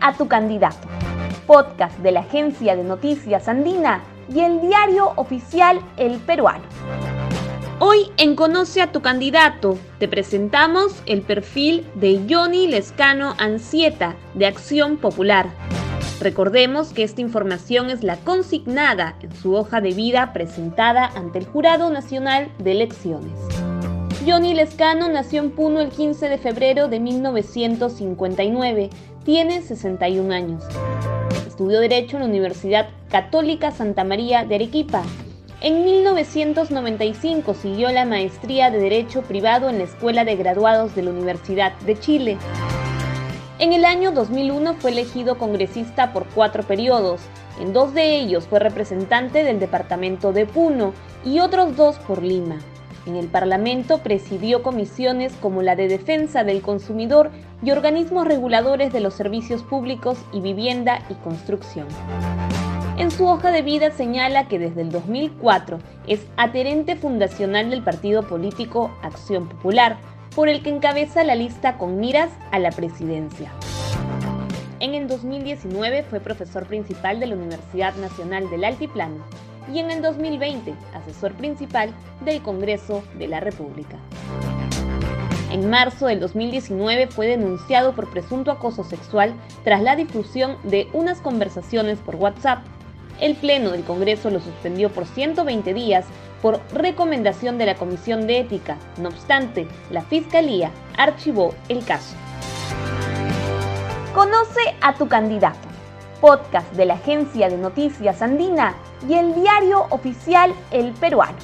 a tu candidato, podcast de la agencia de noticias andina y el diario oficial El Peruano. Hoy en Conoce a tu candidato te presentamos el perfil de Johnny Lescano Ancieta de Acción Popular. Recordemos que esta información es la consignada en su hoja de vida presentada ante el Jurado Nacional de Elecciones. Johnny Lescano nació en Puno el 15 de febrero de 1959. Tiene 61 años. Estudió Derecho en la Universidad Católica Santa María de Arequipa. En 1995 siguió la maestría de Derecho Privado en la Escuela de Graduados de la Universidad de Chile. En el año 2001 fue elegido congresista por cuatro periodos. En dos de ellos fue representante del departamento de Puno y otros dos por Lima. En el Parlamento presidió comisiones como la de Defensa del Consumidor y organismos reguladores de los servicios públicos y vivienda y construcción. En su hoja de vida señala que desde el 2004 es adherente fundacional del partido político Acción Popular, por el que encabeza la lista con miras a la presidencia. En el 2019 fue profesor principal de la Universidad Nacional del Altiplano y en el 2020 asesor principal del Congreso de la República. En marzo del 2019 fue denunciado por presunto acoso sexual tras la difusión de unas conversaciones por WhatsApp. El Pleno del Congreso lo suspendió por 120 días por recomendación de la Comisión de Ética. No obstante, la Fiscalía archivó el caso. Conoce a tu candidato podcast de la agencia de noticias andina y el diario oficial El Peruano.